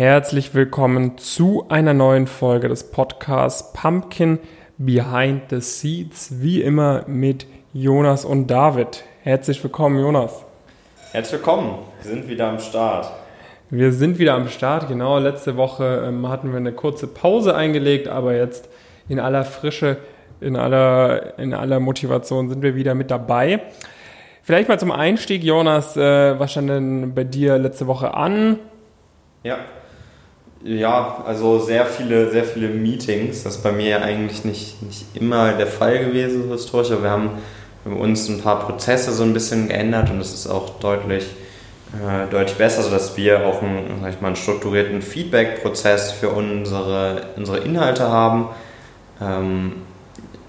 Herzlich willkommen zu einer neuen Folge des Podcasts Pumpkin Behind the Seeds, wie immer mit Jonas und David. Herzlich willkommen, Jonas. Herzlich willkommen, wir sind wieder am Start. Wir sind wieder am Start, genau. Letzte Woche ähm, hatten wir eine kurze Pause eingelegt, aber jetzt in aller Frische, in aller, in aller Motivation sind wir wieder mit dabei. Vielleicht mal zum Einstieg, Jonas, äh, was stand denn bei dir letzte Woche an? Ja, ja, also sehr viele, sehr viele Meetings. Das ist bei mir eigentlich nicht, nicht immer der Fall gewesen, historisch, aber wir haben bei uns ein paar Prozesse so ein bisschen geändert und es ist auch deutlich, äh, deutlich besser, sodass wir auch einen, sag ich mal, einen strukturierten Feedback-Prozess für unsere, unsere Inhalte haben ähm,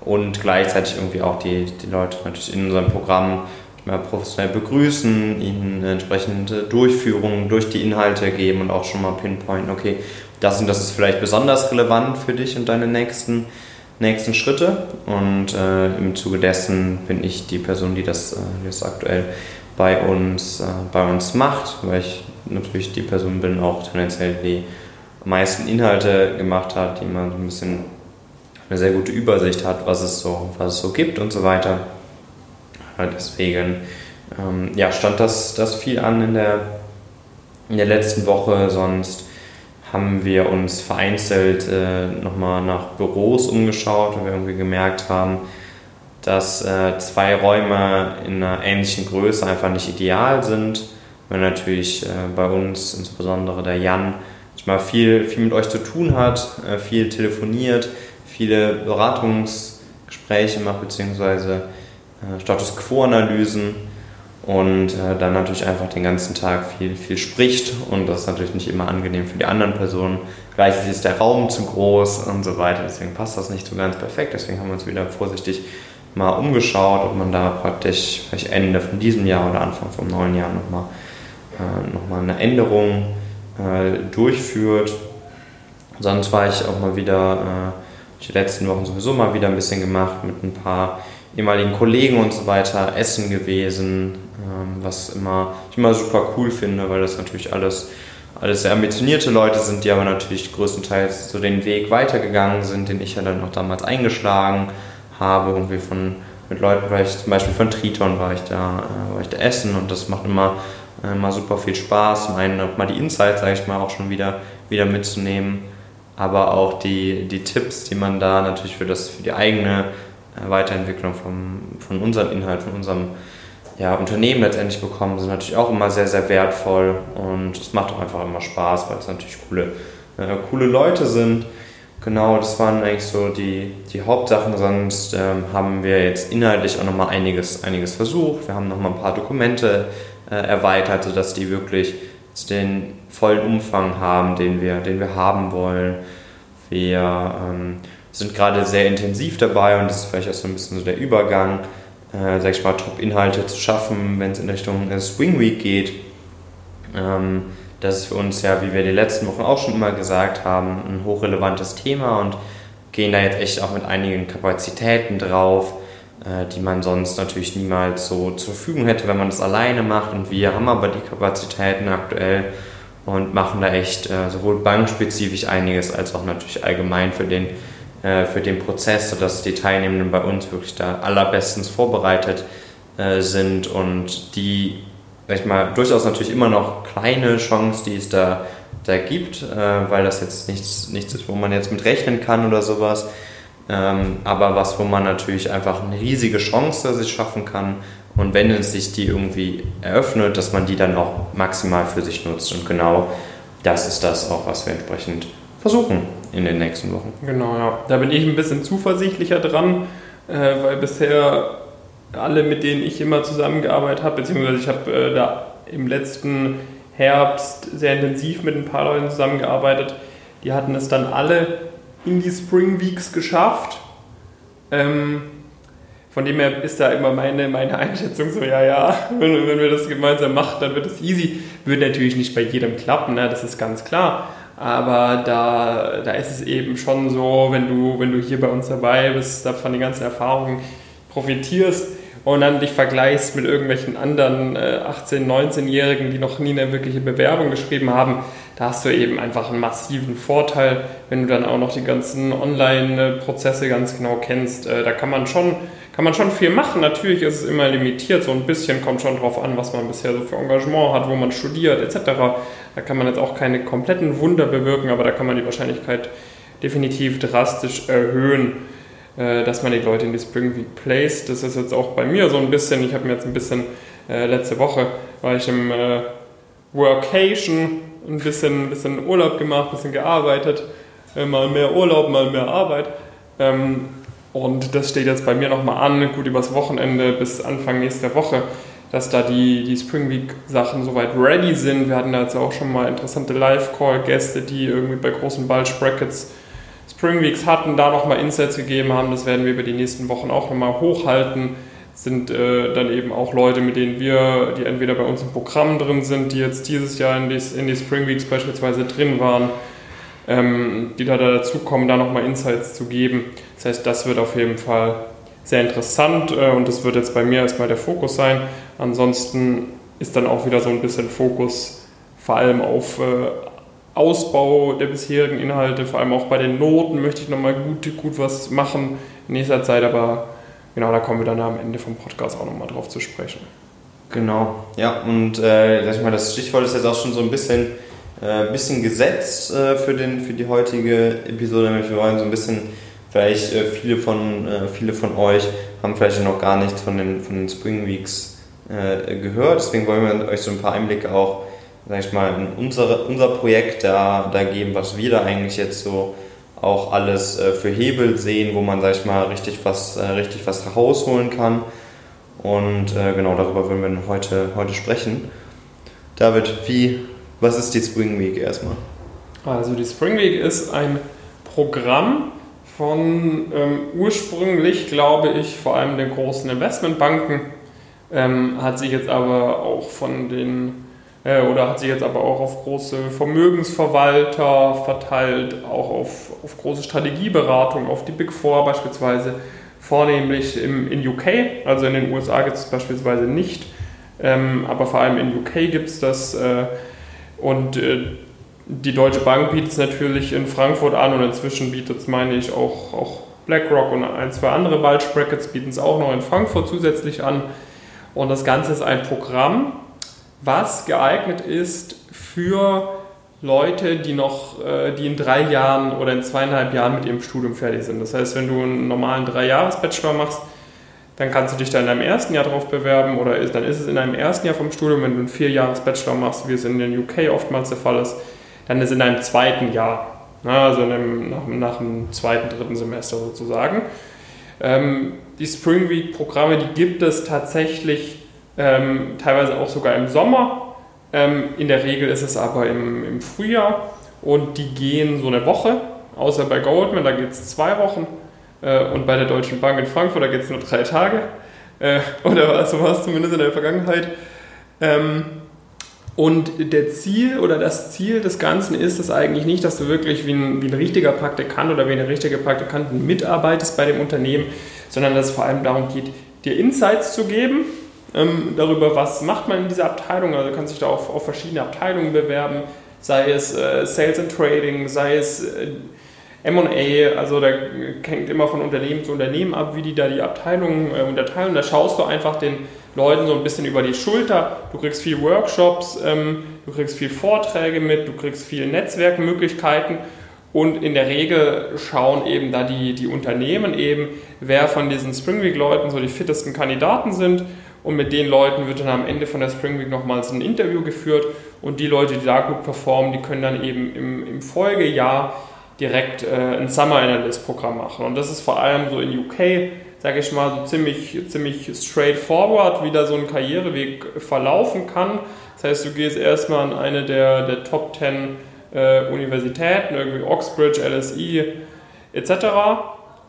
und gleichzeitig irgendwie auch die, die Leute natürlich in unserem Programm mehr professionell begrüßen, ihnen entsprechende Durchführungen durch die Inhalte geben und auch schon mal pinpointen, okay, das und das ist vielleicht besonders relevant für dich und deine nächsten, nächsten Schritte. Und äh, im Zuge dessen bin ich die Person, die das, äh, die aktuell bei uns, äh, bei uns macht, weil ich natürlich die Person bin, auch tendenziell die meisten Inhalte gemacht hat, die man ein bisschen eine sehr gute Übersicht hat, was es so, was es so gibt und so weiter. Deswegen ähm, ja, stand das, das viel an in der, in der letzten Woche. Sonst haben wir uns vereinzelt äh, nochmal nach Büros umgeschaut, weil wir irgendwie gemerkt haben, dass äh, zwei Räume in einer ähnlichen Größe einfach nicht ideal sind. Weil natürlich äh, bei uns, insbesondere der Jan, mal viel, viel mit euch zu tun hat, äh, viel telefoniert, viele Beratungsgespräche macht, beziehungsweise Status Quo-Analysen und äh, dann natürlich einfach den ganzen Tag viel, viel spricht und das ist natürlich nicht immer angenehm für die anderen Personen. Gleichzeitig ist der Raum zu groß und so weiter, deswegen passt das nicht so ganz perfekt. Deswegen haben wir uns wieder vorsichtig mal umgeschaut, ob man da praktisch vielleicht Ende von diesem Jahr oder Anfang vom neuen Jahr nochmal äh, noch eine Änderung äh, durchführt. Sonst war ich auch mal wieder, äh, die letzten Wochen sowieso mal wieder ein bisschen gemacht mit ein paar ehemaligen Kollegen und so weiter essen gewesen, ähm, was immer, ich immer super cool finde, weil das natürlich alles, alles sehr ambitionierte Leute sind, die aber natürlich größtenteils so den Weg weitergegangen sind, den ich ja dann noch damals eingeschlagen habe. Wir von, mit Leuten, weil ich zum Beispiel von Triton war ich da, äh, war ich da essen und das macht immer, äh, immer super viel Spaß. Zum einen mal die Insights, sage ich mal, auch schon wieder, wieder mitzunehmen, aber auch die, die Tipps, die man da natürlich für, das, für die eigene Weiterentwicklung vom, von unserem Inhalt, von unserem ja, Unternehmen letztendlich bekommen, sind natürlich auch immer sehr, sehr wertvoll und es macht auch einfach immer Spaß, weil es natürlich coole, äh, coole Leute sind. Genau, das waren eigentlich so die, die Hauptsachen. Sonst ähm, haben wir jetzt inhaltlich auch nochmal einiges, einiges versucht. Wir haben nochmal ein paar Dokumente äh, erweitert, sodass die wirklich den vollen Umfang haben, den wir, den wir haben wollen. Wir ähm, sind gerade sehr intensiv dabei und das ist vielleicht auch so ein bisschen so der Übergang, äh, sag ich mal, Top-Inhalte zu schaffen, wenn es in Richtung äh, Swing Week geht. Ähm, das ist für uns ja, wie wir die letzten Wochen auch schon immer gesagt haben, ein hochrelevantes Thema und gehen da jetzt echt auch mit einigen Kapazitäten drauf, äh, die man sonst natürlich niemals so zur Verfügung hätte, wenn man das alleine macht. Und wir haben aber die Kapazitäten aktuell und machen da echt äh, sowohl bankspezifisch einiges als auch natürlich allgemein für den äh, für den Prozess, sodass die Teilnehmenden bei uns wirklich da allerbestens vorbereitet äh, sind und die, sag ich mal, durchaus natürlich immer noch kleine Chance, die es da, da gibt, äh, weil das jetzt nichts, nichts ist, wo man jetzt mit rechnen kann oder sowas. Ähm, aber was, wo man natürlich einfach eine riesige Chance sich schaffen kann und wenn es sich die irgendwie eröffnet, dass man die dann auch maximal für sich nutzt. Und genau das ist das auch, was wir entsprechend versuchen in den nächsten Wochen. Genau, ja. Da bin ich ein bisschen zuversichtlicher dran, äh, weil bisher alle, mit denen ich immer zusammengearbeitet habe, beziehungsweise ich habe äh, da im letzten Herbst sehr intensiv mit ein paar Leuten zusammengearbeitet, die hatten es dann alle in die Spring Weeks geschafft. Ähm, von dem her ist da immer meine, meine Einschätzung so, ja, ja, wenn, wenn wir das gemeinsam machen, dann wird es easy. Wird natürlich nicht bei jedem klappen, ne? das ist ganz klar. Aber da, da ist es eben schon so, wenn du, wenn du hier bei uns dabei bist, da von den ganzen Erfahrungen profitierst und dann dich vergleichst mit irgendwelchen anderen äh, 18-, 19-Jährigen, die noch nie eine wirkliche Bewerbung geschrieben haben, da hast du eben einfach einen massiven Vorteil, wenn du dann auch noch die ganzen Online-Prozesse ganz genau kennst. Äh, da kann man schon kann man schon viel machen. Natürlich ist es immer limitiert, so ein bisschen kommt schon drauf an, was man bisher so für Engagement hat, wo man studiert etc. Da kann man jetzt auch keine kompletten Wunder bewirken, aber da kann man die Wahrscheinlichkeit definitiv drastisch erhöhen, äh, dass man die Leute in die Spring Week placed. Das ist jetzt auch bei mir so ein bisschen, ich habe mir jetzt ein bisschen, äh, letzte Woche war ich im äh, Workation, ein bisschen, ein bisschen Urlaub gemacht, ein bisschen gearbeitet, mal mehr Urlaub, mal mehr Arbeit. Und das steht jetzt bei mir nochmal an, gut übers Wochenende bis Anfang nächster Woche, dass da die, die Spring Week Sachen soweit ready sind. Wir hatten da jetzt auch schon mal interessante Live-Call-Gäste, die irgendwie bei großen Bulge Brackets Spring Weeks hatten, da nochmal Insights gegeben haben. Das werden wir über die nächsten Wochen auch nochmal hochhalten. Sind äh, dann eben auch Leute, mit denen wir, die entweder bei uns im Programm drin sind, die jetzt dieses Jahr in die, in die Spring Weeks beispielsweise drin waren ähm, die da dazukommen, da nochmal Insights zu geben. Das heißt, das wird auf jeden Fall sehr interessant äh, und das wird jetzt bei mir erstmal der Fokus sein. Ansonsten ist dann auch wieder so ein bisschen Fokus vor allem auf äh, Ausbau der bisherigen Inhalte, vor allem auch bei den Noten möchte ich nochmal gut, gut was machen in nächster Zeit, aber genau, da kommen wir dann am Ende vom Podcast auch nochmal drauf zu sprechen. Genau, ja, und äh, sag ich mal, das Stichwort ist jetzt auch schon so ein bisschen äh, bisschen gesetzt äh, für, den, für die heutige Episode. Nämlich wir wollen so ein bisschen, vielleicht äh, viele, von, viele von euch haben vielleicht noch gar nichts von den, von den Spring Weeks gehört. Deswegen wollen wir euch so ein paar Einblicke auch, sag ich mal, in unsere, unser Projekt da, da geben, was wir da eigentlich jetzt so auch alles für Hebel sehen, wo man, sag ich mal, richtig was, richtig was rausholen kann. Und genau darüber wollen wir heute, heute sprechen. David, wie was ist die Spring Week erstmal? Also die Spring Week ist ein Programm von ähm, ursprünglich, glaube ich, vor allem den großen Investmentbanken, ähm, hat sich jetzt aber auch von den äh, oder hat sich jetzt aber auch auf große Vermögensverwalter verteilt, auch auf, auf große Strategieberatung, auf die Big Four beispielsweise, vornehmlich im, in UK, also in den USA gibt es beispielsweise nicht, ähm, aber vor allem in UK gibt es das. Äh, und äh, die Deutsche Bank bietet es natürlich in Frankfurt an und inzwischen bietet es, meine ich, auch, auch BlackRock und ein, zwei andere Bulge Brackets bieten es auch noch in Frankfurt zusätzlich an. Und das Ganze ist ein Programm, was geeignet ist für Leute, die noch, äh, die in drei Jahren oder in zweieinhalb Jahren mit ihrem Studium fertig sind. Das heißt, wenn du einen normalen Drei-Jahres-Bachelor machst, dann kannst du dich da in deinem ersten Jahr drauf bewerben oder ist, dann ist es in deinem ersten Jahr vom Studium, wenn du einen Vierjahres-Bachelor machst, wie es in den UK oftmals der Fall ist, dann ist es in deinem zweiten Jahr, also einem, nach, nach, dem zweiten, dritten Semester sozusagen. Ähm, die Spring Week-Programme, die gibt es tatsächlich ähm, teilweise auch sogar im Sommer. Ähm, in der Regel ist es aber im, im Frühjahr und die gehen so eine Woche, außer bei Goldman, da geht es zwei Wochen. Äh, und bei der Deutschen Bank in Frankfurt, da geht es nur drei Tage. Äh, oder so war es zumindest in der Vergangenheit. Ähm, und der Ziel oder das Ziel des Ganzen ist es eigentlich nicht, dass du wirklich wie ein, wie ein richtiger Praktikant oder wie eine richtige Praktikantin mitarbeitest bei dem Unternehmen, sondern dass es vor allem darum geht, dir Insights zu geben ähm, darüber, was macht man in dieser Abteilung. Also du kannst dich da auf, auf verschiedene Abteilungen bewerben, sei es äh, Sales and Trading, sei es äh, MA, also da hängt immer von Unternehmen zu Unternehmen ab, wie die da die Abteilungen äh, unterteilen. Da schaust du einfach den Leuten so ein bisschen über die Schulter. Du kriegst viel Workshops, ähm, du kriegst viel Vorträge mit, du kriegst viel Netzwerkmöglichkeiten und in der Regel schauen eben da die, die Unternehmen eben, wer von diesen Spring Week Leuten so die fittesten Kandidaten sind und mit den Leuten wird dann am Ende von der Spring Week nochmals ein Interview geführt und die Leute, die da gut performen, die können dann eben im, im Folgejahr direkt äh, ein Summer Analyst Programm machen. Und das ist vor allem so in UK, sage ich mal, so ziemlich, ziemlich straightforward, wie da so ein Karriereweg verlaufen kann. Das heißt, du gehst erstmal an eine der, der Top 10 äh, Universitäten, irgendwie Oxbridge, LSE etc.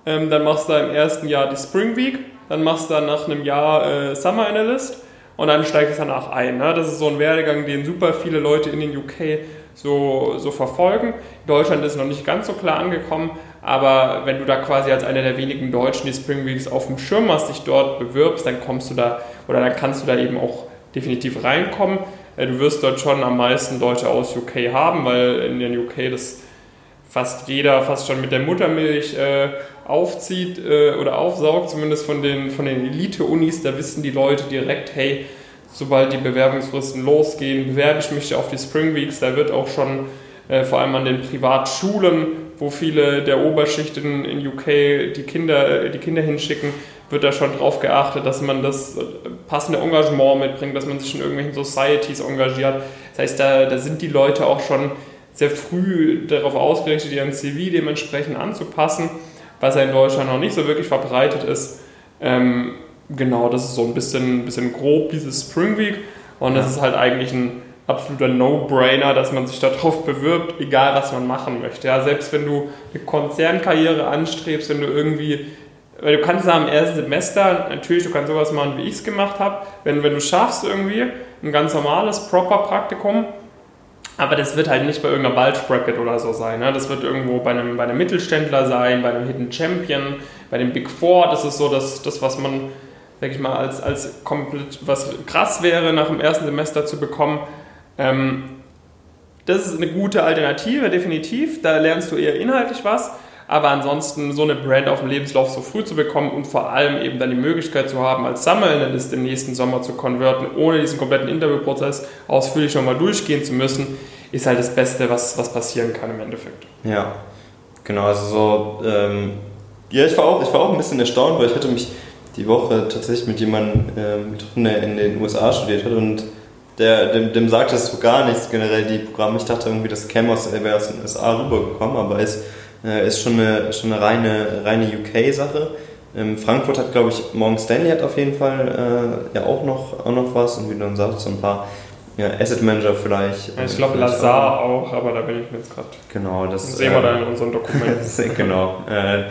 Ähm, dann machst du da im ersten Jahr die Spring Week, dann machst du dann nach einem Jahr äh, Summer Analyst und dann steigst du danach ein. Ne? Das ist so ein Werdegang, den super viele Leute in den UK so, so verfolgen. Deutschland ist noch nicht ganz so klar angekommen, aber wenn du da quasi als einer der wenigen Deutschen die Spring Weeks auf dem Schirm hast, dich dort bewirbst, dann kommst du da oder dann kannst du da eben auch definitiv reinkommen. äh, du wirst dort schon am meisten Leute aus UK haben, weil in den UK das fast jeder fast schon mit der Muttermilch äh, aufzieht äh, oder aufsaugt, zumindest von den, von den Elite-Unis, da wissen die Leute direkt, hey, sobald die Bewerbungsfristen losgehen, bewerbe ich mich auf die Spring Weeks, da wird auch schon äh, vor allem an den Privatschulen, wo viele der Oberschicht in, UK die Kinder, die Kinder hinschicken, wird da schon darauf geachtet, dass man das äh, passende Engagement mitbringt, dass man sich in irgendwelchen Societies engagiert. Das heißt, da, da sind die Leute auch schon sehr früh darauf ausgerichtet, ihren CV dementsprechend anzupassen, was ja in Deutschland noch nicht so wirklich verbreitet ist. Ähm, genau, das ist so ein bisschen, bisschen grob dieses Spring Week und das ist halt eigentlich ein absoluter No-Brainer, dass man sich darauf bewirbt, egal was man machen möchte. Ja, selbst wenn du eine Konzernkarriere anstrebst, wenn du irgendwie weil du kannst am ersten Semester, natürlich, du kannst sowas machen, wie ich es gemacht habe, wenn, wenn du schaffst irgendwie ein ganz normales, proper Praktikum, aber das wird halt nicht bei irgendeiner Bulge oder so sein. Ne? Das wird irgendwo bei einem, bei einem Mittelständler sein, bei einem Hidden Champion, bei dem Big Four. Das ist so das, das was man, sag ich mal, als, als komplett, was krass wäre, nach dem ersten Semester zu bekommen. Ähm, das ist eine gute Alternative, definitiv. Da lernst du eher inhaltlich was. Aber ansonsten so eine Brand auf dem Lebenslauf so früh zu bekommen und vor allem eben dann die Möglichkeit zu haben, als Summer Analyst im nächsten Sommer zu konverten, ohne diesen kompletten Interviewprozess ausführlich nochmal durchgehen zu müssen, ist halt das Beste, was, was passieren kann im Endeffekt. Ja, genau. Also so, ähm, ja, ich war, auch, ich war auch ein bisschen erstaunt, weil ich hatte mich die Woche tatsächlich mit jemandem ähm, getroffen, der in den USA studiert hat und der, dem, dem sagte es so gar nichts generell, die Programme. Ich dachte irgendwie, das er wäre aus den USA rübergekommen, aber ist äh, ist schon eine, schon eine reine, reine UK-Sache. Ähm, Frankfurt hat, glaube ich, Morgan Stanley hat auf jeden Fall äh, ja auch noch, auch noch was und wie du dann sagst, so ein paar ja, Asset Manager vielleicht. Ich glaube Lazar auch. auch. aber da bin ich mir jetzt gerade. Genau, das, das sehen wir dann in unseren Dokumenten. genau. Äh,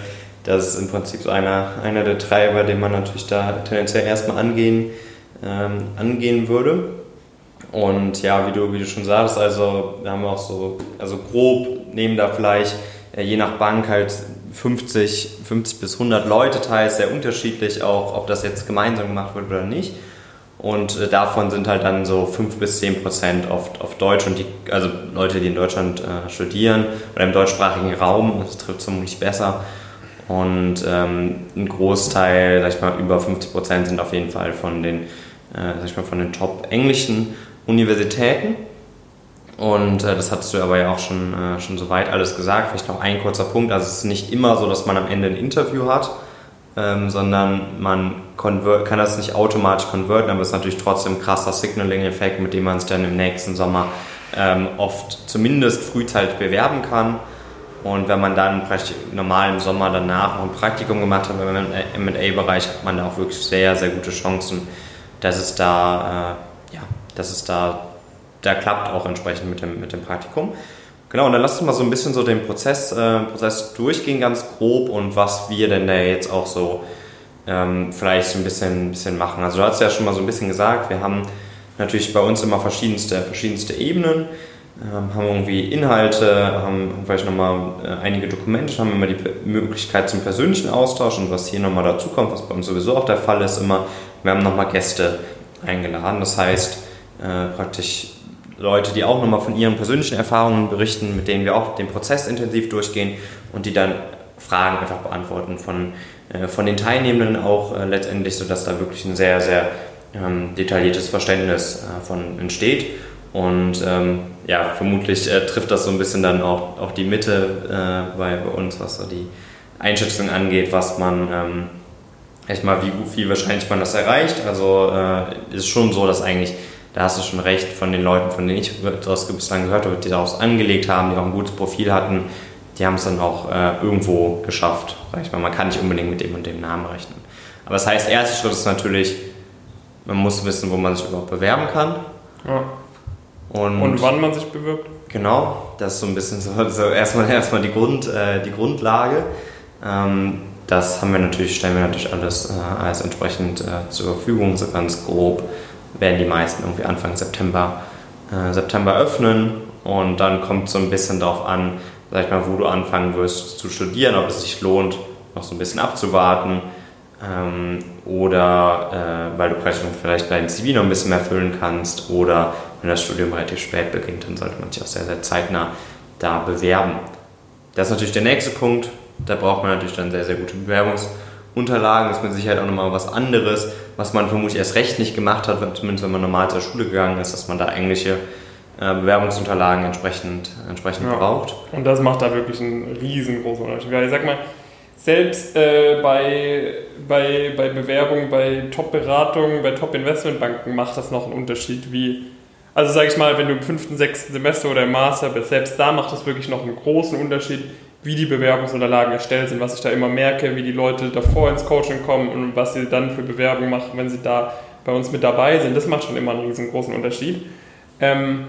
das ist im Prinzip so einer, einer der Treiber, den man natürlich da tendenziell erstmal angehen, ähm, angehen würde. Und ja, wie du, wie du schon sagst, also wir haben auch so, also grob nehmen da vielleicht je nach Bank halt 50, 50 bis 100 Leute teils, sehr unterschiedlich auch, ob das jetzt gemeinsam gemacht wird oder nicht. Und äh, davon sind halt dann so 5 bis 10 Prozent oft auf Deutsch und die, also Leute, die in Deutschland äh, studieren oder im deutschsprachigen Raum, das trifft vermutlich besser. Und ähm, ein Großteil, sag ich mal, über 50 Prozent sind auf jeden Fall von den, äh, sag ich mal, von den top englischen Universitäten. Und äh, das hattest du aber ja auch schon, äh, schon soweit alles gesagt. Vielleicht noch ein kurzer Punkt. Also es ist nicht immer so, dass man am Ende ein Interview hat, ähm, sondern man kann das nicht automatisch konverten, aber es ist natürlich trotzdem ein krasser Signaling-Effekt, mit dem man sich dann im nächsten Sommer ähm, oft zumindest frühzeitig bewerben kann. Und wenn man dann normal im Sommer danach noch ein Praktikum gemacht hat im M&A-Bereich, hat man da auch wirklich sehr, sehr gute Chancen, dass es da, äh, ja, dass es da der klappt auch entsprechend mit dem, mit dem Praktikum. Genau, und dann lass uns mal so ein bisschen so den Prozess, äh, Prozess durchgehen, ganz grob und was wir denn da jetzt auch so ähm, vielleicht so ein bisschen, bisschen machen. Also du hast ja schon mal so ein bisschen gesagt, wir haben natürlich bei uns immer verschiedenste, verschiedenste Ebenen, ähm, haben irgendwie Inhalte, haben vielleicht nochmal äh, einige Dokumente, haben immer die Möglichkeit zum persönlichen Austausch und was hier nochmal dazu kommt, was bei uns sowieso auch der Fall ist, immer, wir haben nochmal Gäste eingeladen. Das heißt, äh, praktisch Leute, die auch nochmal von ihren persönlichen Erfahrungen berichten, mit denen wir auch den Prozess intensiv durchgehen und die dann Fragen einfach beantworten von, äh, von den Teilnehmenden auch äh, letztendlich, sodass da wirklich ein sehr, sehr ähm, detailliertes Verständnis äh, von entsteht. Und ähm, ja, vermutlich äh, trifft das so ein bisschen dann auch, auch die Mitte äh, bei, bei uns, was so die Einschätzung angeht, was man, ähm, echt mal, wie, wie wahrscheinlich man das erreicht. Also äh, ist schon so, dass eigentlich da hast du schon recht, von den Leuten, von denen ich das bislang gehört habe, die daraus angelegt haben, die auch ein gutes Profil hatten, die haben es dann auch äh, irgendwo geschafft. Sag ich mal, man kann nicht unbedingt mit dem und dem Namen rechnen. Aber das heißt, erster Schritt ist natürlich, man muss wissen, wo man sich überhaupt bewerben kann. Ja. Und, und, wann man sich bewirbt? Genau, das ist so ein bisschen so, so erstmal, erstmal die, Grund, äh, die Grundlage. Ähm, das haben wir natürlich, stellen wir natürlich alles, äh, alles entsprechend äh, zur Verfügung, so ganz grob werden die meisten irgendwie Anfang September, äh, September öffnen und dann kommt so ein bisschen darauf an, sag ich mal, wo du anfangen wirst zu studieren, ob es sich lohnt, noch so ein bisschen abzuwarten ähm, oder äh, weil du vielleicht dein CV noch ein bisschen mehr füllen kannst oder wenn das Studium relativ spät beginnt, dann sollte man sich auch sehr, sehr zeitnah da bewerben. Das ist natürlich der nächste Punkt. Da braucht man natürlich dann sehr, sehr gute Bewerbungsunterlagen. Das ist mit Sicherheit auch nochmal was anderes, was man vermutlich erst recht nicht gemacht hat, zumindest wenn man normal zur Schule gegangen ist, dass man da englische äh, Bewerbungsunterlagen entsprechend, entsprechend ja. braucht. Und das macht da wirklich einen riesengroßen Unterschied. Ich sag mal, selbst äh, bei, bei, bei Bewerbungen, bei Top-Beratungen, bei Top-Investmentbanken macht das noch einen Unterschied, wie also sage ich mal, wenn du im fünften, sechsten Semester oder im Master bist, selbst da macht es wirklich noch einen großen Unterschied, wie die Bewerbungsunterlagen erstellt sind, was ich da immer merke, wie die Leute davor ins Coaching kommen und was sie dann für Bewerbungen machen, wenn sie da bei uns mit dabei sind. Das macht schon immer einen riesengroßen Unterschied, ähm,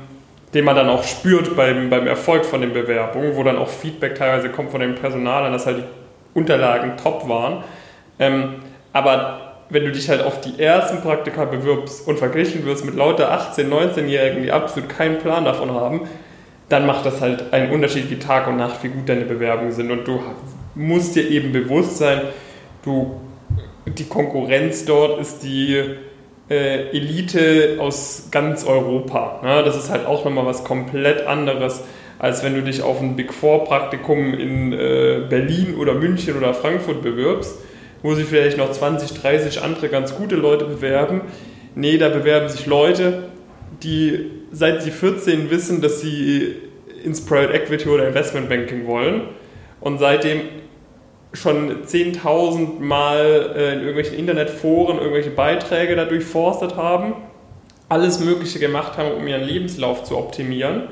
den man dann auch spürt beim, beim Erfolg von den Bewerbungen, wo dann auch Feedback teilweise kommt von dem Personal, dass halt die Unterlagen top waren. Ähm, aber wenn du dich halt auf die ersten Praktika bewirbst und verglichen wirst mit lauter 18-, 19-Jährigen, die absolut keinen Plan davon haben, dann macht das halt einen Unterschied wie Tag und Nacht, wie gut deine Bewerbungen sind. Und du musst dir eben bewusst sein, du, die Konkurrenz dort ist die äh, Elite aus ganz Europa. Ne? Das ist halt auch nochmal was komplett anderes, als wenn du dich auf ein Big Four Praktikum in äh, Berlin oder München oder Frankfurt bewirbst wo sich vielleicht noch 20, 30 andere ganz gute Leute bewerben. Nee, da bewerben sich Leute, die seit sie 14 wissen, dass sie ins Private Equity oder Investment Banking wollen und seitdem schon 10.000 Mal äh, in irgendwelchen Internetforen irgendwelche Beiträge da durchforstet haben, alles Mögliche gemacht haben, um ihren Lebenslauf zu optimieren.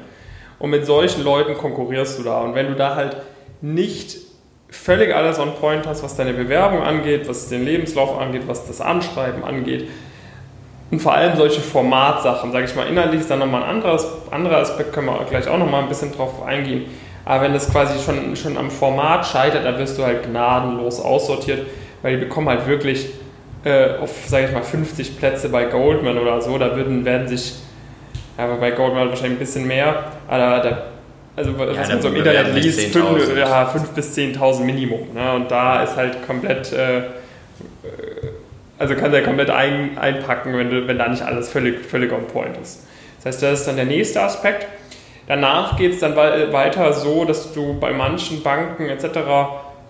Und mit solchen Leuten konkurrierst du da. Und wenn du da halt nicht völlig alles on point hast, was deine Bewerbung angeht, was den Lebenslauf angeht, was das Anschreiben angeht. Und vor allem solche Formatsachen, sage ich mal, inhaltlich ist dann nochmal ein anderes, anderer Aspekt, können wir gleich auch nochmal ein bisschen drauf eingehen. Aber wenn das quasi schon, schon am Format scheitert, dann wirst du halt gnadenlos aussortiert, weil die bekommen halt wirklich äh, auf, sage ich mal, 50 Plätze bei Goldman oder so, da würden, werden sich, ja, bei Goldman wahrscheinlich ein bisschen mehr, aber da also was ja, man so im Internet liest, 5, ja, 5 bis 10.000 Minimum. Ne? Und da ist halt komplett, äh, also kann der komplett ein, einpacken, wenn, du, wenn da nicht alles völlig, völlig on point ist. Das heißt, das ist dann der nächste Aspekt. Danach geht es dann weiter so, dass du bei manchen Banken etc.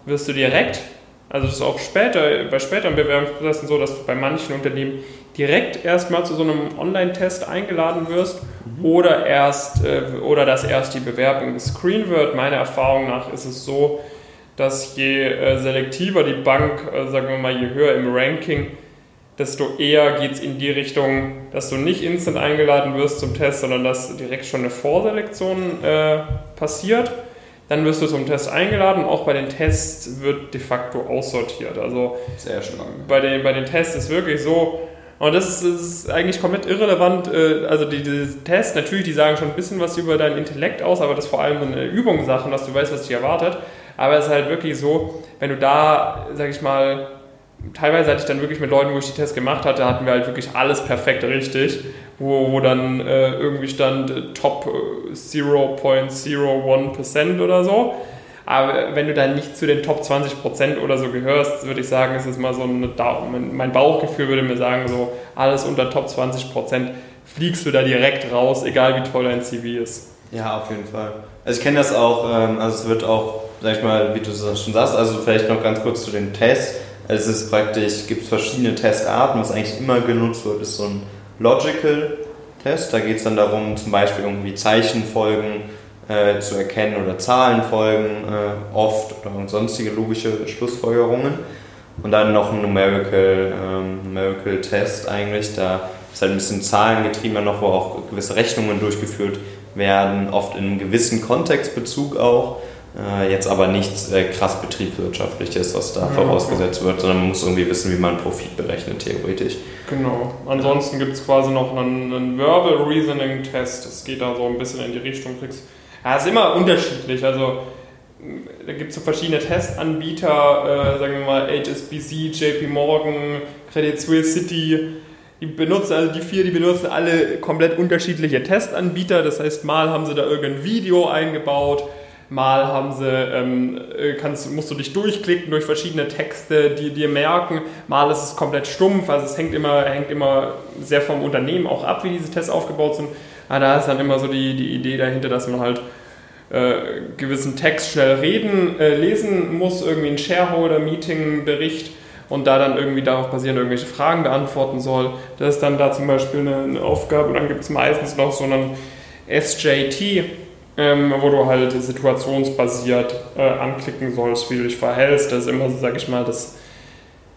wirst du direkt, also das ist auch später, bei späteren Bewerbungsprozessen so, dass du bei manchen Unternehmen direkt erstmal zu so einem Online-Test eingeladen wirst mhm. oder, erst, äh, oder dass erst die Bewerbung gescreen wird. Meiner Erfahrung nach ist es so, dass je äh, selektiver die Bank, äh, sagen wir mal, je höher im Ranking, desto eher geht es in die Richtung, dass du nicht instant eingeladen wirst zum Test, sondern dass direkt schon eine Vorselektion äh, passiert. Dann wirst du zum Test eingeladen. Auch bei den Tests wird de facto aussortiert. Also Sehr stark. Bei den, bei den Tests ist wirklich so, und das ist, das ist, eigentlich komplett irrelevant. Äh, also die, die, Tests, natürlich, die sagen schon ein bisschen was über dein Intellekt aus, aber das ist vor allem eine Übungssache, dass du weißt, was dich erwartet. Aber es ist halt wirklich so, wenn du da, sag ich mal, teilweise hatte ich dann wirklich mit Leuten, wo ich die Tests gemacht hatte, hatten wir halt wirklich alles perfekt richtig, wo, wo dann äh, irgendwie stand äh, Top 0.01% oder so. Aber wenn du dann nicht zu den Top 20% oder so gehörst, würde ich sagen, ist es mal so eine, mein Bauchgefühl würde mir sagen, so alles unter Top 20% fliegst du da direkt raus, egal wie toll dein CV ist. Ja, auf jeden Fall. Also ich kenne das auch, ähm, also es wird auch, sag ich mal, wie du es schon sagst, also vielleicht noch ganz kurz zu den Tests. Es ist praktisch, gibt verschiedene Testarten, was eigentlich immer genutzt wird, ist so ein Logical Test. Da geht es dann darum, zum Beispiel irgendwie Zeichenfolgen äh, zu erkennen oder Zahlen folgen äh, oft oder sonstige logische Schlussfolgerungen. Und dann noch ein Numerical, ähm, Numerical Test eigentlich, da ist halt ein bisschen zahlengetriebener noch, wo auch gewisse Rechnungen durchgeführt werden, oft in einem gewissen Kontextbezug auch. Äh, jetzt aber nichts äh, krass betriebswirtschaftliches, was da ja, vorausgesetzt wird, sondern man muss irgendwie wissen, wie man Profit berechnet, theoretisch. Genau. Ansonsten gibt es quasi noch einen, einen Verbal Reasoning Test. Das geht da so ein bisschen in die Richtung, kriegst ja, ist immer unterschiedlich. Also da gibt es so verschiedene Testanbieter, äh, sagen wir mal HSBC, JP Morgan, Credit Suisse City. Die benutzen, also die vier, die benutzen alle komplett unterschiedliche Testanbieter. Das heißt, mal haben sie da irgendein Video eingebaut, mal haben sie, ähm, äh, kannst, musst du dich durchklicken durch verschiedene Texte, die dir merken, mal ist es komplett stumpf. Also es hängt immer, hängt immer sehr vom Unternehmen auch ab, wie diese Tests aufgebaut sind. Aber da ist dann immer so die, die Idee dahinter, dass man halt äh, gewissen Text schnell reden, äh, lesen muss, irgendwie ein Shareholder-Meeting-Bericht und da dann irgendwie darauf basierend irgendwelche Fragen beantworten soll. Das ist dann da zum Beispiel eine, eine Aufgabe und dann gibt es meistens noch so einen SJT, ähm, wo du halt situationsbasiert äh, anklicken sollst, wie du dich verhältst. Das ist immer so, sag ich mal, das,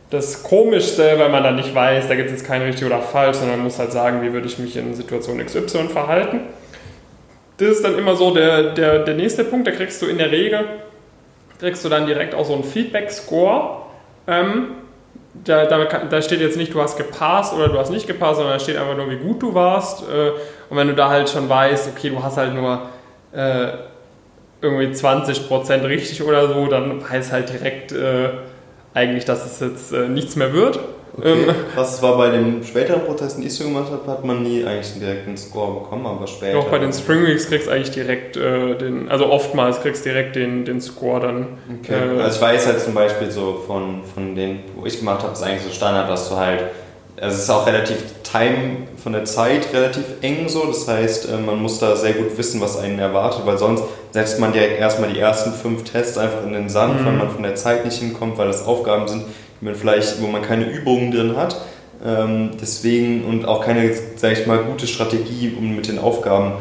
das Komischste, weil man dann nicht weiß, da gibt es jetzt kein richtig oder falsch, sondern man muss halt sagen, wie würde ich mich in Situation XY verhalten. Das ist dann immer so der, der, der nächste Punkt, da kriegst du in der Regel, kriegst du dann direkt auch so einen Feedback-Score. Ähm, da, da, da, steht jetzt nicht, du hast gepasst oder du hast nicht gepasst, sondern da steht einfach nur, wie gut du warst. Äh, und wenn du da halt schon weißt, okay, du hast halt nur äh, irgendwie 20% richtig oder so, dann weiß halt direkt äh, eigentlich, dass es jetzt äh, nichts mehr wird. Okay. Ähm, Was war bei den späteren Protesten, die ich so gemacht habe, hat man nie eigentlich einen direkten Score bekommen, aber später. Doch, bei den Spring Weeks kriegst du eigentlich direkt äh, den, also oftmals kriegst du direkt den, den Score dann. Okay. Äh, also ich weiß halt zum Beispiel so von, von denen, wo ich gemacht habe, ist eigentlich so Standard, dass du halt, also es ist auch relativ time, von der Zeit relativ eng so, das heißt, äh, man muss da sehr gut wissen, was einen erwartet, weil sonst setzt man direkt erstmal die ersten fünf Tests einfach in den Sand, mhm. weil man von der Zeit nicht hinkommt, weil das Aufgaben sind, man vielleicht, wo man keine Übungen drin hat. Ähm, deswegen und auch keine, sage ich mal, gute Strategie, um mit den Aufgaben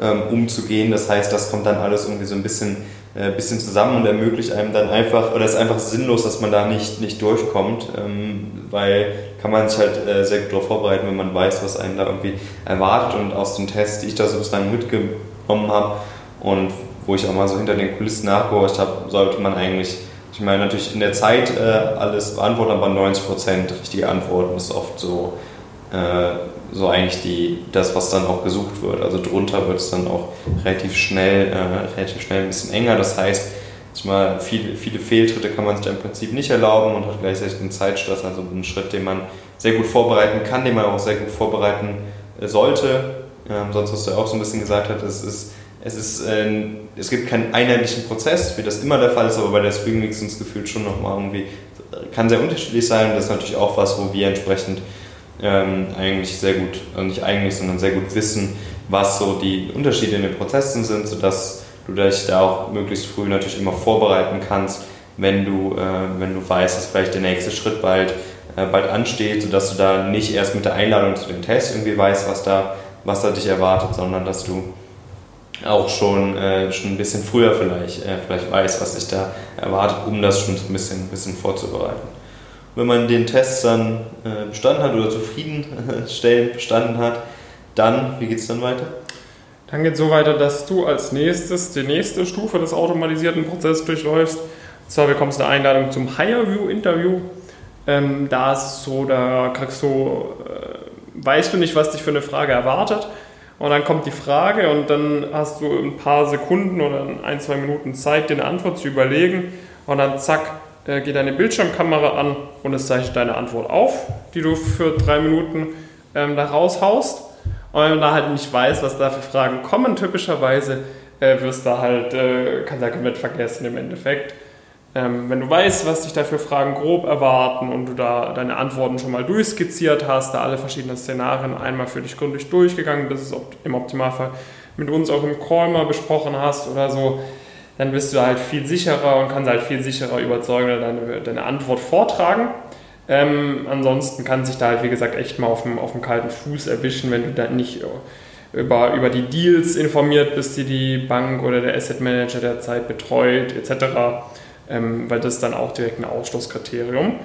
ähm, umzugehen. Das heißt, das kommt dann alles irgendwie so ein bisschen, äh, bisschen zusammen und ermöglicht einem dann einfach, oder ist einfach sinnlos, dass man da nicht, nicht durchkommt, ähm, weil kann man sich halt äh, sehr gut darauf vorbereiten, wenn man weiß, was einen da irgendwie erwartet. Und aus den Tests, die ich da sozusagen mitgenommen habe und wo ich auch mal so hinter den Kulissen nachgehorcht habe, sollte man eigentlich ich meine, natürlich in der Zeit äh, alles beantworten, aber 90% richtige Antworten ist oft so, äh, so eigentlich die, das, was dann auch gesucht wird. Also drunter wird es dann auch relativ schnell, äh, relativ schnell ein bisschen enger. Das heißt, mal, viele, viele Fehltritte kann man sich im Prinzip nicht erlauben und hat gleichzeitig einen Zeitstress, also einen Schritt, den man sehr gut vorbereiten kann, den man auch sehr gut vorbereiten äh, sollte. Ähm, sonst, was du auch so ein bisschen gesagt hast, es ist es, ist, äh, es gibt keinen einheitlichen Prozess, wie das immer der Fall ist, aber bei der Spring Mix das Gefühl schon nochmal irgendwie, kann sehr unterschiedlich sein. Das ist natürlich auch was, wo wir entsprechend ähm, eigentlich sehr gut, also nicht eigentlich, sondern sehr gut wissen, was so die Unterschiede in den Prozessen sind, sodass du dich da auch möglichst früh natürlich immer vorbereiten kannst, wenn du, äh, wenn du weißt, dass vielleicht der nächste Schritt bald, äh, bald ansteht, sodass du da nicht erst mit der Einladung zu dem Test irgendwie weißt, was da, was da dich erwartet, sondern dass du auch schon, äh, schon ein bisschen früher vielleicht, äh, vielleicht weiß, was sich da erwartet, um das schon so ein bisschen, bisschen vorzubereiten. Wenn man den Test dann äh, bestanden hat oder zufriedenstellend bestanden hat, dann, wie geht es dann weiter? Dann geht es so weiter, dass du als nächstes die nächste Stufe des automatisierten Prozesses durchläufst. Und zwar bekommst du eine Einladung zum Higher View Interview. Ähm, da ist es so, da kriegst du, äh, weißt du nicht, was dich für eine Frage erwartet und dann kommt die Frage und dann hast du ein paar Sekunden oder ein, zwei Minuten Zeit, dir eine Antwort zu überlegen. Und dann zack, äh, geht deine Bildschirmkamera an und es zeichnet deine Antwort auf, die du für drei Minuten ähm, da raushaust. Und wenn du da halt nicht weißt, was da für Fragen kommen, typischerweise äh, wirst du halt, äh, kannst halt komplett vergessen im Endeffekt. Ähm, wenn du weißt, was dich da für Fragen grob erwarten und du da deine Antworten schon mal durchskizziert hast, da alle verschiedenen Szenarien einmal für dich gründlich durchgegangen bist, im Optimalfall mit uns auch im Call mal besprochen hast oder so, dann bist du halt viel sicherer und kannst halt viel sicherer überzeugen oder deine, deine Antwort vortragen. Ähm, ansonsten kann sich da halt, wie gesagt, echt mal auf dem, auf dem kalten Fuß erwischen, wenn du da nicht über, über die Deals informiert bist, die die Bank oder der Asset Manager derzeit betreut, etc ähm, weil das ist dann auch direkt ein Ausschlusskriterium.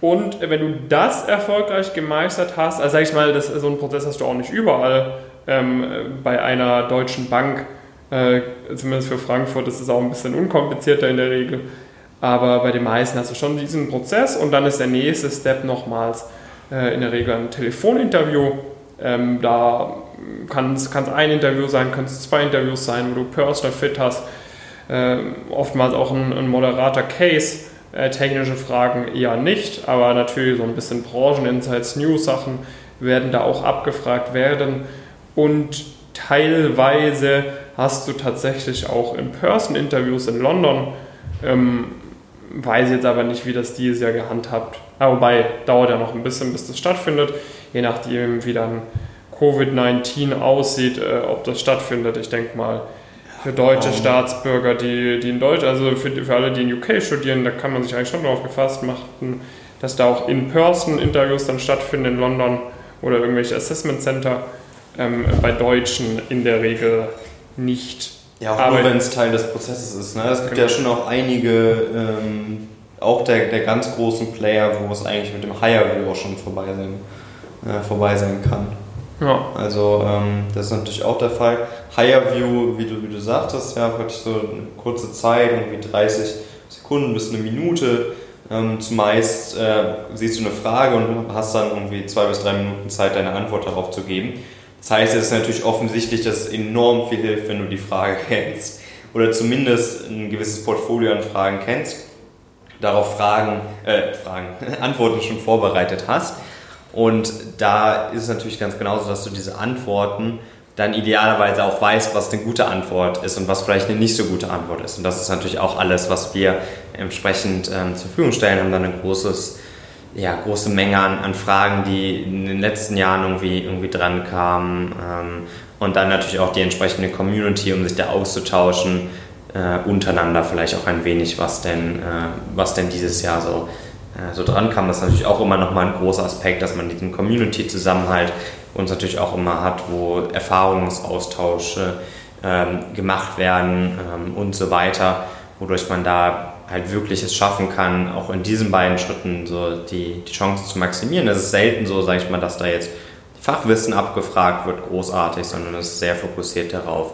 Und wenn du das erfolgreich gemeistert hast, also sag ich mal, das, so einen Prozess hast du auch nicht überall. Ähm, bei einer deutschen Bank, äh, zumindest für Frankfurt, ist es auch ein bisschen unkomplizierter in der Regel. Aber bei den meisten hast du schon diesen Prozess und dann ist der nächste Step nochmals äh, in der Regel ein Telefoninterview. Ähm, da kann es ein Interview sein, können es zwei Interviews sein, wo du Personal Fit hast äh, oftmals auch ein, ein moderater Case. Äh, technische Fragen eher nicht, aber natürlich so ein bisschen Brancheninsights, News-Sachen werden da auch abgefragt werden. Und teilweise hast du tatsächlich auch In-Person-Interviews in London. Ähm, weiß jetzt aber nicht, wie das dieses Jahr gehandhabt. Aber wobei, dauert ja noch ein bisschen, bis das stattfindet, je nachdem, wie dann Covid-19 aussieht, äh, ob das stattfindet. Ich denke mal, für deutsche Staatsbürger, die, die in Deutsch, also für, für alle, die in UK studieren, da kann man sich eigentlich schon darauf gefasst machen, dass da auch In-Person-Interviews dann stattfinden in London oder irgendwelche Assessment Center. Ähm, bei Deutschen in der Regel nicht. Ja, auch nur wenn es Teil des Prozesses ist. Ne? Es gibt genau. ja schon auch einige, ähm, auch der, der ganz großen Player, wo es eigentlich mit dem Higher View auch schon vorbei sein, äh, vorbei sein kann. Ja. Also ähm, das ist natürlich auch der Fall. Higher View, wie du, wie du sagtest, ja, wirklich so eine kurze Zeit, irgendwie 30 Sekunden bis eine Minute. Ähm, zumeist äh, siehst du eine Frage und hast dann irgendwie zwei bis drei Minuten Zeit, deine Antwort darauf zu geben. Das heißt, es ist natürlich offensichtlich, dass es enorm viel hilft, wenn du die Frage kennst oder zumindest ein gewisses Portfolio an Fragen kennst, darauf Fragen, äh, Fragen, Antworten schon vorbereitet hast und da ist es natürlich ganz genauso, dass du diese Antworten dann idealerweise auch weißt, was eine gute Antwort ist und was vielleicht eine nicht so gute Antwort ist. Und das ist natürlich auch alles, was wir entsprechend ähm, zur Verfügung stellen, haben dann eine großes, ja, große Menge an, an, Fragen, die in den letzten Jahren irgendwie, irgendwie dran kamen. Ähm, und dann natürlich auch die entsprechende Community, um sich da auszutauschen, äh, untereinander vielleicht auch ein wenig, was denn, äh, was denn dieses Jahr so äh, so dran kam. Das ist natürlich auch immer nochmal ein großer Aspekt, dass man diesen Community-Zusammenhalt uns natürlich auch immer hat, wo Erfahrungsaustausche ähm, gemacht werden ähm, und so weiter, wodurch man da halt wirklich es schaffen kann, auch in diesen beiden Schritten so die, die Chancen zu maximieren. Es ist selten so, sage ich mal, dass da jetzt Fachwissen abgefragt wird, großartig, sondern es ist sehr fokussiert darauf,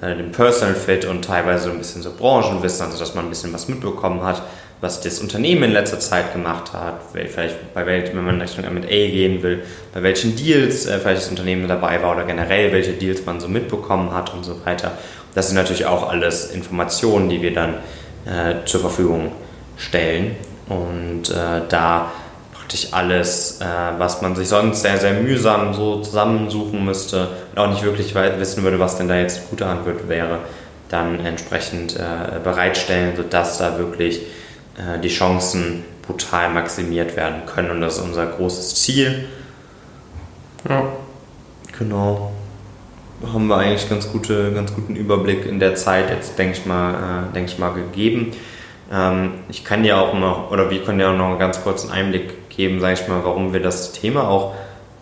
äh, den Personal Fit und teilweise so ein bisschen so Branchenwissen, also dass man ein bisschen was mitbekommen hat, was das Unternehmen in letzter Zeit gemacht hat, vielleicht bei welchen, wenn man Richtung M&A gehen will, bei welchen Deals äh, vielleicht das Unternehmen dabei war oder generell welche Deals man so mitbekommen hat und so weiter. Das sind natürlich auch alles Informationen, die wir dann äh, zur Verfügung stellen und äh, da praktisch alles, äh, was man sich sonst sehr, sehr mühsam so zusammensuchen müsste und auch nicht wirklich wissen würde, was denn da jetzt gute Antwort wäre, dann entsprechend äh, bereitstellen, sodass da wirklich äh, die Chancen brutal maximiert werden können. Und das ist unser großes Ziel. Ja. Genau. Haben wir eigentlich ganz, gute, ganz guten Überblick in der Zeit jetzt, denke ich mal, äh, denk ich mal gegeben. Ähm, ich kann dir auch noch, oder wir können dir auch noch einen ganz kurzen Einblick geben, sage ich mal, warum wir das Thema auch,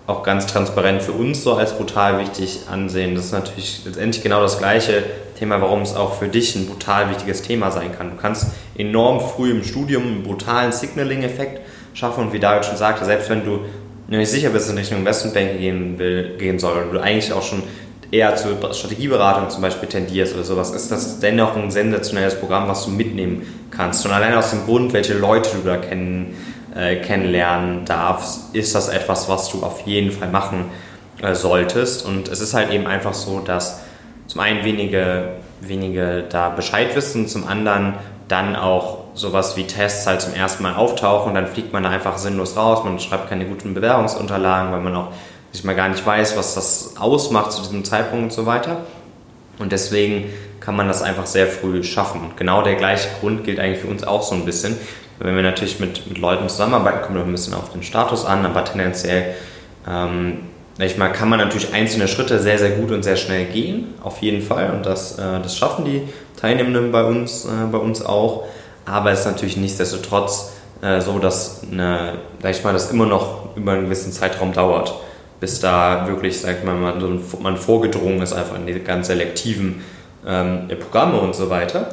auch ganz transparent für uns so als brutal wichtig ansehen. Das ist natürlich letztendlich genau das gleiche Thema, warum es auch für dich ein brutal wichtiges Thema sein kann. Du kannst enorm früh im Studium einen brutalen Signaling-Effekt schaffen und wie David schon sagte, selbst wenn du nicht sicher bist, in Richtung Investmentbanking gehen, gehen soll und du eigentlich auch schon eher zur Strategieberatung zum Beispiel tendierst oder sowas, ist das dennoch ein sensationelles Programm, was du mitnehmen kannst. Und allein aus dem Grund, welche Leute du da kennen, äh, kennenlernen darfst, ist das etwas, was du auf jeden Fall machen äh, solltest. Und es ist halt eben einfach so, dass zum einen wenige, wenige da Bescheid wissen, zum anderen dann auch sowas wie Tests halt zum ersten Mal auftauchen und dann fliegt man da einfach sinnlos raus, man schreibt keine guten Bewerbungsunterlagen, weil man auch sich mal gar nicht weiß, was das ausmacht zu diesem Zeitpunkt und so weiter. Und deswegen kann man das einfach sehr früh schaffen. Und genau der gleiche Grund gilt eigentlich für uns auch so ein bisschen. Wenn wir natürlich mit, mit Leuten zusammenarbeiten, kommt auch ein bisschen auf den Status an, aber tendenziell ähm, ich meine, kann man natürlich einzelne Schritte sehr, sehr gut und sehr schnell gehen, auf jeden Fall. Und das, äh, das schaffen die Teilnehmenden bei uns, äh, bei uns auch. Aber es ist natürlich nichtsdestotrotz äh, so, dass eine, sag ich mal, das immer noch über einen gewissen Zeitraum dauert, bis da wirklich, sag mal, man, so man vorgedrungen ist einfach in die ganz selektiven ähm, Programme und so weiter.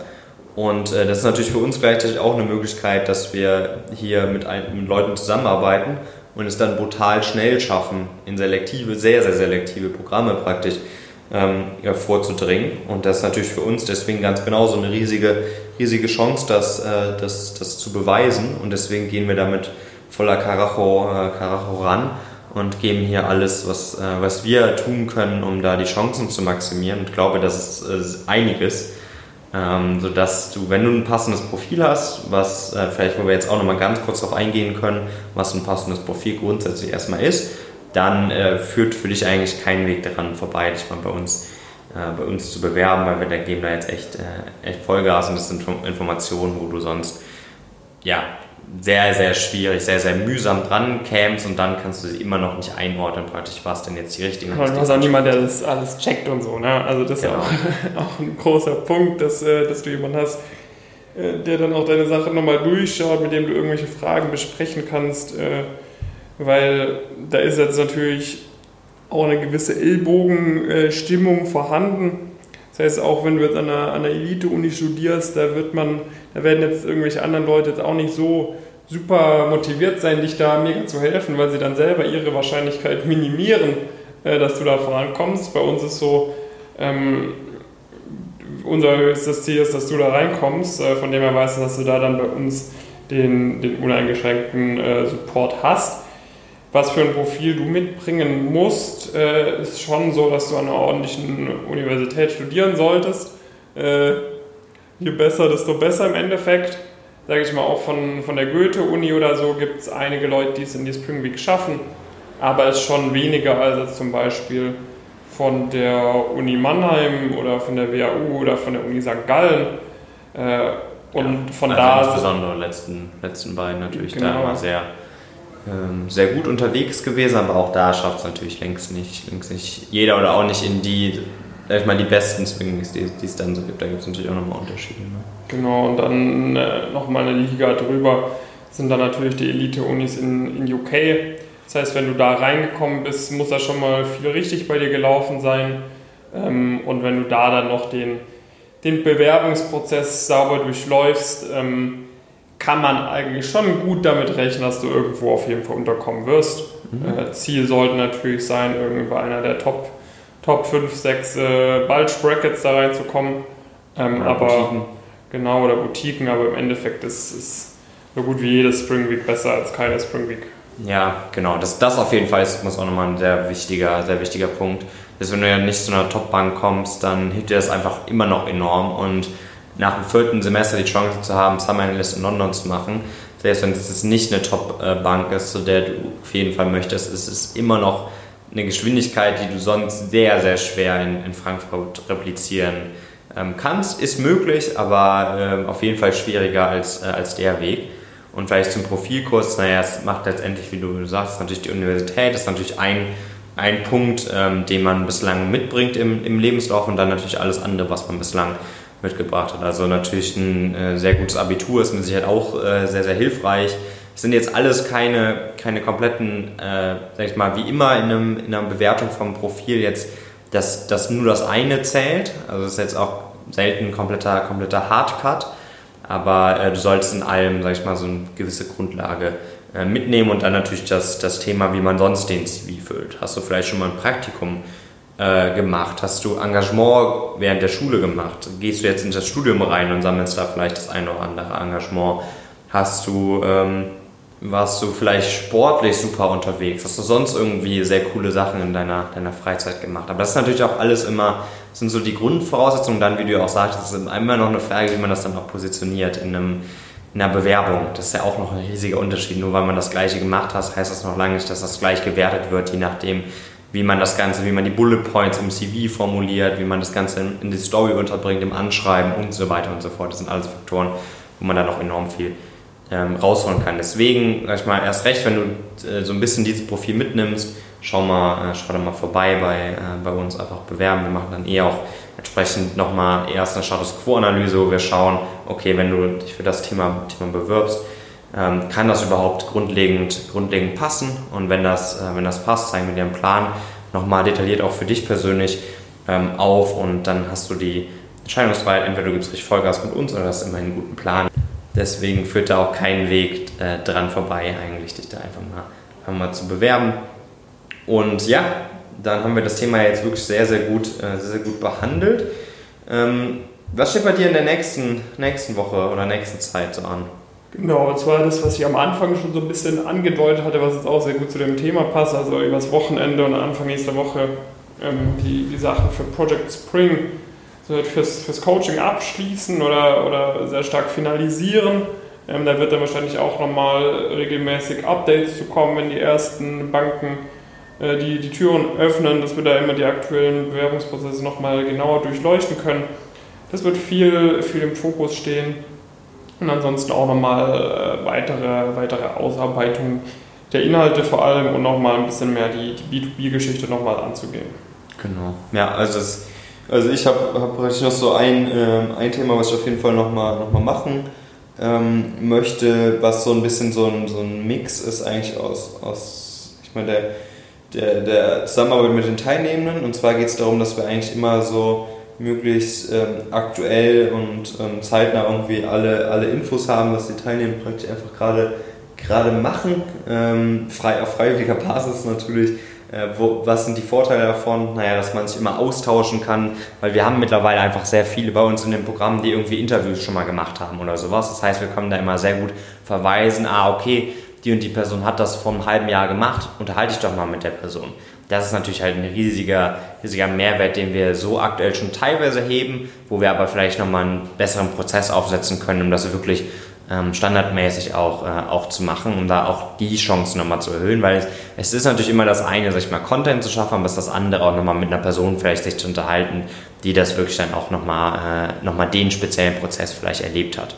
Und äh, das ist natürlich für uns gleichzeitig auch eine Möglichkeit, dass wir hier mit, ein, mit Leuten zusammenarbeiten und es dann brutal schnell schaffen, in selektive, sehr, sehr selektive Programme praktisch ähm, vorzudringen. Und das ist natürlich für uns deswegen ganz genau so eine riesige, riesige Chance, das, äh, das, das zu beweisen. Und deswegen gehen wir damit voller Karacho, äh, Karacho ran und geben hier alles, was, äh, was wir tun können, um da die Chancen zu maximieren. Und ich glaube, das ist äh, einiges ähm, sodass du, wenn du ein passendes Profil hast, was äh, vielleicht, wo wir jetzt auch nochmal ganz kurz darauf eingehen können, was ein passendes Profil grundsätzlich erstmal ist, dann äh, führt für dich eigentlich kein Weg daran vorbei, dich mal bei uns, äh, bei uns zu bewerben, weil wir da geben da jetzt echt, äh, echt Vollgas und das sind Informationen, wo du sonst ja, sehr, sehr schwierig, sehr, sehr mühsam dran kämst und dann kannst du sie immer noch nicht einordnen, praktisch, was denn jetzt die richtigen ist. Du hast auch niemand, der das alles checkt und so, ne? Also das genau. ist auch, auch ein großer Punkt, dass, äh, dass du jemanden hast, äh, der dann auch deine Sache nochmal durchschaut, mit dem du irgendwelche Fragen besprechen kannst, äh, weil da ist jetzt natürlich auch eine gewisse Ellbogenstimmung vorhanden. Das heißt, auch wenn du jetzt an einer, einer Elite-Uni studierst, da wird man, da werden jetzt irgendwelche anderen Leute jetzt auch nicht so super motiviert sein, dich da mega zu helfen, weil sie dann selber ihre Wahrscheinlichkeit minimieren, äh, dass du da vorankommst. Bei uns ist so, ähm, unser höchstes Ziel ist, dass du da reinkommst. Äh, von dem her weißt du, dass du da dann bei uns den, den uneingeschränkten äh, Support hast. Was für ein Profil du mitbringen musst, äh, ist schon so, dass du an einer ordentlichen Universität studieren solltest. Äh, je besser, desto besser im Endeffekt. Sage ich mal, auch von, von der Goethe-Uni oder so gibt es einige Leute, die es in die Spring Week schaffen, aber es ist schon weniger als zum Beispiel von der Uni Mannheim oder von der WAU oder von der Uni St. Gallen. Äh, und ja, von also da. Insbesondere letzten, letzten beiden natürlich genau. da immer sehr, sehr gut unterwegs gewesen, aber auch da schafft es natürlich längst nicht, längst nicht jeder oder auch nicht in die, sag ich mal, die besten Swings, die, die es dann so gibt. Da gibt es natürlich auch nochmal Unterschiede. Ne? Genau, und dann äh, nochmal eine Liga drüber sind dann natürlich die Elite-Unis in, in UK das heißt, wenn du da reingekommen bist, muss da schon mal viel richtig bei dir gelaufen sein. Ähm, und wenn du da dann noch den, den Bewerbungsprozess sauber durchläufst, ähm, kann man eigentlich schon gut damit rechnen, dass du irgendwo auf jeden Fall unterkommen wirst. Mhm. Äh, Ziel sollte natürlich sein, irgendwo einer der Top, Top 5, 6 äh, Bulge Brackets da reinzukommen. Ähm, oder aber Boutiquen. genau, oder Boutiquen, aber im Endeffekt ist es so gut wie jedes Spring Week besser als keine Spring Week. Ja, genau. Das, das auf jeden Fall ist muss auch nochmal ein sehr wichtiger, sehr wichtiger Punkt. Dass wenn du ja nicht zu einer Top-Bank kommst, dann hilft dir das einfach immer noch enorm. Und nach dem vierten Semester die Chance zu haben, Summer Analyst in London zu machen, selbst wenn es nicht eine Top-Bank ist, zu der du auf jeden Fall möchtest, ist es immer noch eine Geschwindigkeit, die du sonst sehr, sehr schwer in, in Frankfurt replizieren ähm, kannst. Ist möglich, aber ähm, auf jeden Fall schwieriger als, äh, als der Weg. Und vielleicht zum Profilkurs, naja, es macht letztendlich, wie du sagst, natürlich die Universität, das ist natürlich ein, ein Punkt, ähm, den man bislang mitbringt im, im Lebenslauf und dann natürlich alles andere, was man bislang mitgebracht hat. Also natürlich ein äh, sehr gutes Abitur ist mit Sicherheit auch äh, sehr, sehr hilfreich. Es sind jetzt alles keine, keine kompletten, äh, sag ich mal, wie immer in, einem, in einer Bewertung vom Profil jetzt, dass, dass nur das eine zählt. Also es ist jetzt auch selten ein kompletter, kompletter Hardcut aber äh, du solltest in allem, sag ich mal, so eine gewisse Grundlage äh, mitnehmen und dann natürlich das, das Thema, wie man sonst den CV füllt. Hast du vielleicht schon mal ein Praktikum äh, gemacht? Hast du Engagement während der Schule gemacht? Gehst du jetzt in das Studium rein und sammelst da vielleicht das eine oder andere Engagement? Hast du, ähm, warst du vielleicht sportlich super unterwegs? Hast du sonst irgendwie sehr coole Sachen in deiner, deiner Freizeit gemacht? Aber das ist natürlich auch alles immer sind so die Grundvoraussetzungen. Dann, wie du auch sagtest, ist immer noch eine Frage, wie man das dann auch positioniert in, einem, in einer Bewerbung. Das ist ja auch noch ein riesiger Unterschied. Nur weil man das Gleiche gemacht hat, heißt das noch lange nicht, dass das gleich gewertet wird, je nachdem, wie man das Ganze, wie man die Bullet Points im CV formuliert, wie man das Ganze in die Story unterbringt, im Anschreiben und so weiter und so fort. Das sind alles Faktoren, wo man da noch enorm viel ähm, rausholen kann. Deswegen, sag ich mal, erst recht, wenn du äh, so ein bisschen dieses Profil mitnimmst, schau mal, äh, schau da mal vorbei bei, äh, bei uns, einfach bewerben. Wir machen dann eh auch entsprechend nochmal erst eine Status Quo-Analyse, wo wir schauen, okay, wenn du dich für das Thema, Thema bewirbst, ähm, kann das überhaupt grundlegend, grundlegend passen? Und wenn das, äh, wenn das passt, zeigen wir dir einen Plan nochmal detailliert auch für dich persönlich ähm, auf und dann hast du die Entscheidungsfreiheit, entweder du gibst richtig Vollgas mit uns oder hast immer einen guten Plan. Deswegen führt da auch kein Weg äh, dran vorbei, eigentlich dich da einfach mal, einfach mal zu bewerben. Und ja, dann haben wir das Thema jetzt wirklich sehr, sehr gut, äh, sehr gut behandelt. Ähm, was steht bei dir in der nächsten, nächsten Woche oder nächsten Zeit so an? Genau, und zwar das, was ich am Anfang schon so ein bisschen angedeutet hatte, was jetzt auch sehr gut zu dem Thema passt, also übers Wochenende und Anfang nächster Woche ähm, die, die Sachen für Project Spring so fürs, fürs Coaching abschließen oder, oder sehr stark finalisieren. Ähm, da wird dann wahrscheinlich auch nochmal regelmäßig Updates zu kommen, wenn die ersten Banken äh, die, die Türen öffnen, dass wir da immer die aktuellen Bewerbungsprozesse nochmal genauer durchleuchten können. Das wird viel, viel im Fokus stehen. Und ansonsten auch nochmal äh, weitere, weitere Ausarbeitung der Inhalte vor allem und nochmal ein bisschen mehr die, die B2B-Geschichte nochmal anzugehen. Genau. Ja, also, es, also ich habe hab noch so ein, äh, ein Thema, was ich auf jeden Fall nochmal noch mal machen ähm, möchte, was so ein bisschen so ein, so ein Mix ist eigentlich aus, aus ich meine, der, der, der Zusammenarbeit mit den Teilnehmenden. Und zwar geht es darum, dass wir eigentlich immer so möglichst ähm, aktuell und ähm, zeitnah irgendwie alle, alle Infos haben, was die Teilnehmer praktisch einfach gerade gerade machen, ähm, frei, auf freiwilliger Basis natürlich. Äh, wo, was sind die Vorteile davon? Naja, dass man sich immer austauschen kann, weil wir haben mittlerweile einfach sehr viele bei uns in dem Programm, die irgendwie Interviews schon mal gemacht haben oder sowas. Das heißt, wir können da immer sehr gut verweisen, ah, okay, die und die Person hat das vor einem halben Jahr gemacht, unterhalte ich doch mal mit der Person. Das ist natürlich halt ein riesiger, riesiger Mehrwert, den wir so aktuell schon teilweise heben, wo wir aber vielleicht nochmal einen besseren Prozess aufsetzen können, um das wirklich ähm, standardmäßig auch, äh, auch zu machen, um da auch die Chancen nochmal zu erhöhen, weil es, es, ist natürlich immer das eine, sag ich mal, Content zu schaffen, aber es ist das andere auch nochmal mit einer Person vielleicht sich zu unterhalten, die das wirklich dann auch nochmal äh, noch den speziellen Prozess vielleicht erlebt hat.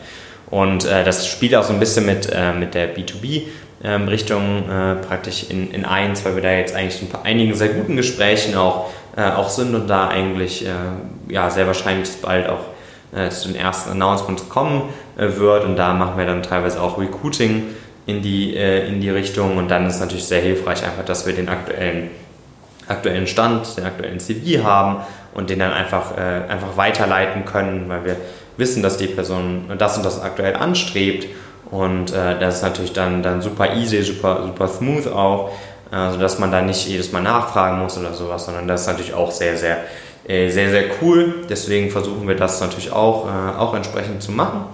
Und äh, das spielt auch so ein bisschen mit, äh, mit der B2B ähm, Richtung äh, praktisch in, in eins, weil wir da jetzt eigentlich in einigen sehr guten Gesprächen auch, äh, auch sind und da eigentlich äh, ja, sehr wahrscheinlich bald auch äh, zu den ersten Announcements kommen äh, wird. Und da machen wir dann teilweise auch Recruiting in die, äh, in die Richtung. Und dann ist natürlich sehr hilfreich einfach, dass wir den aktuellen, aktuellen Stand, den aktuellen CV haben und den dann einfach, einfach weiterleiten können, weil wir wissen, dass die Person das und das aktuell anstrebt und äh, das ist natürlich dann, dann super easy, super, super smooth auch, äh, sodass man da nicht jedes Mal nachfragen muss oder sowas, sondern das ist natürlich auch sehr, sehr, äh, sehr, sehr cool. Deswegen versuchen wir das natürlich auch, äh, auch entsprechend zu machen.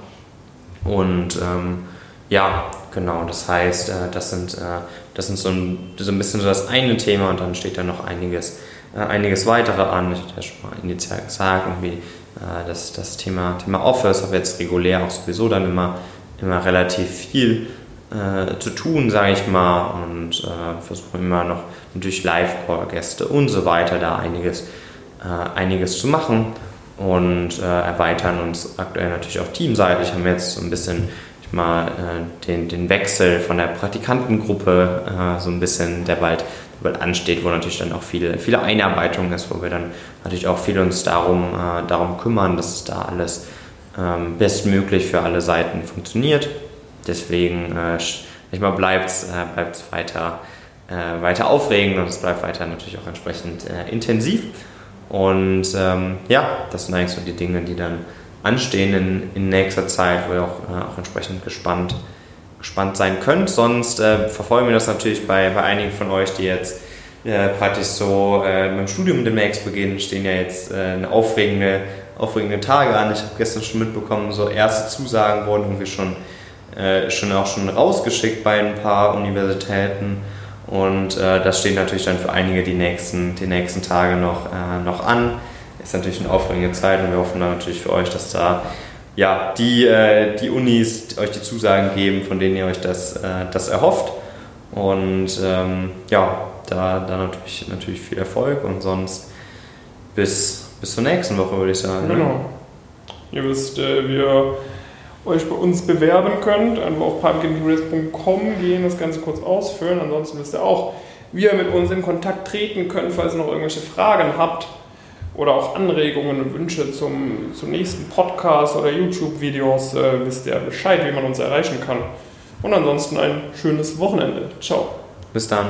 Und ähm, ja, genau, das heißt, äh, das sind, äh, das sind so ein, so ein bisschen so das eine Thema und dann steht da noch einiges, äh, einiges weitere an. Ich hatte ja schon mal initial gesagt, irgendwie das, das Thema, Thema Office, aber jetzt regulär auch sowieso dann immer, immer relativ viel äh, zu tun, sage ich mal, und äh, versuchen immer noch natürlich Live-Call-Gäste und so weiter da einiges, einiges zu machen und äh, erweitern uns aktuell natürlich auch teamseitig. Haben jetzt so ein bisschen mal äh, den, den Wechsel von der Praktikantengruppe äh, so ein bisschen, der bald, der bald ansteht, wo natürlich dann auch viele, viele Einarbeitung ist, wo wir dann natürlich auch viel uns darum, äh, darum kümmern, dass es da alles ähm, bestmöglich für alle Seiten funktioniert. Deswegen äh, bleibt es äh, weiter, äh, weiter aufregend und es bleibt weiter natürlich auch entsprechend intensiv. Und ähm, ja, das sind eigentlich so die Dinge, die dann anstehen in, in nächster Zeit, wo ihr auch, äh, auch entsprechend gespannt, gespannt sein könnt. Sonst äh, verfolgen wir das natürlich bei, bei einigen von euch, die jetzt äh, praktisch so äh, beim Studium demnächst beginnen, stehen ja jetzt äh, aufregende, aufregende Tage an. Ich habe gestern schon mitbekommen, so erste Zusagen wurden irgendwie schon, äh, schon auch schon rausgeschickt bei ein paar Universitäten. Und äh, das steht natürlich dann für einige die nächsten, die nächsten Tage noch, äh, noch an. Ist natürlich eine aufregende Zeit und wir hoffen natürlich für euch, dass da ja, die, äh, die Unis euch die Zusagen geben, von denen ihr euch das, äh, das erhofft. Und ähm, ja, da, da natürlich, natürlich viel Erfolg und sonst bis, bis zur nächsten Woche, würde ich sagen. Ne? Genau. Ihr wisst, äh, wir euch bei uns bewerben könnt. Einfach auf pumpkingrace.com gehen, das Ganze kurz ausfüllen. Ansonsten wisst ihr auch, wie ihr mit uns in Kontakt treten könnt, falls ihr noch irgendwelche Fragen habt oder auch Anregungen und Wünsche zum, zum nächsten Podcast oder YouTube-Videos. Äh, wisst ihr Bescheid, wie man uns erreichen kann. Und ansonsten ein schönes Wochenende. Ciao. Bis dann.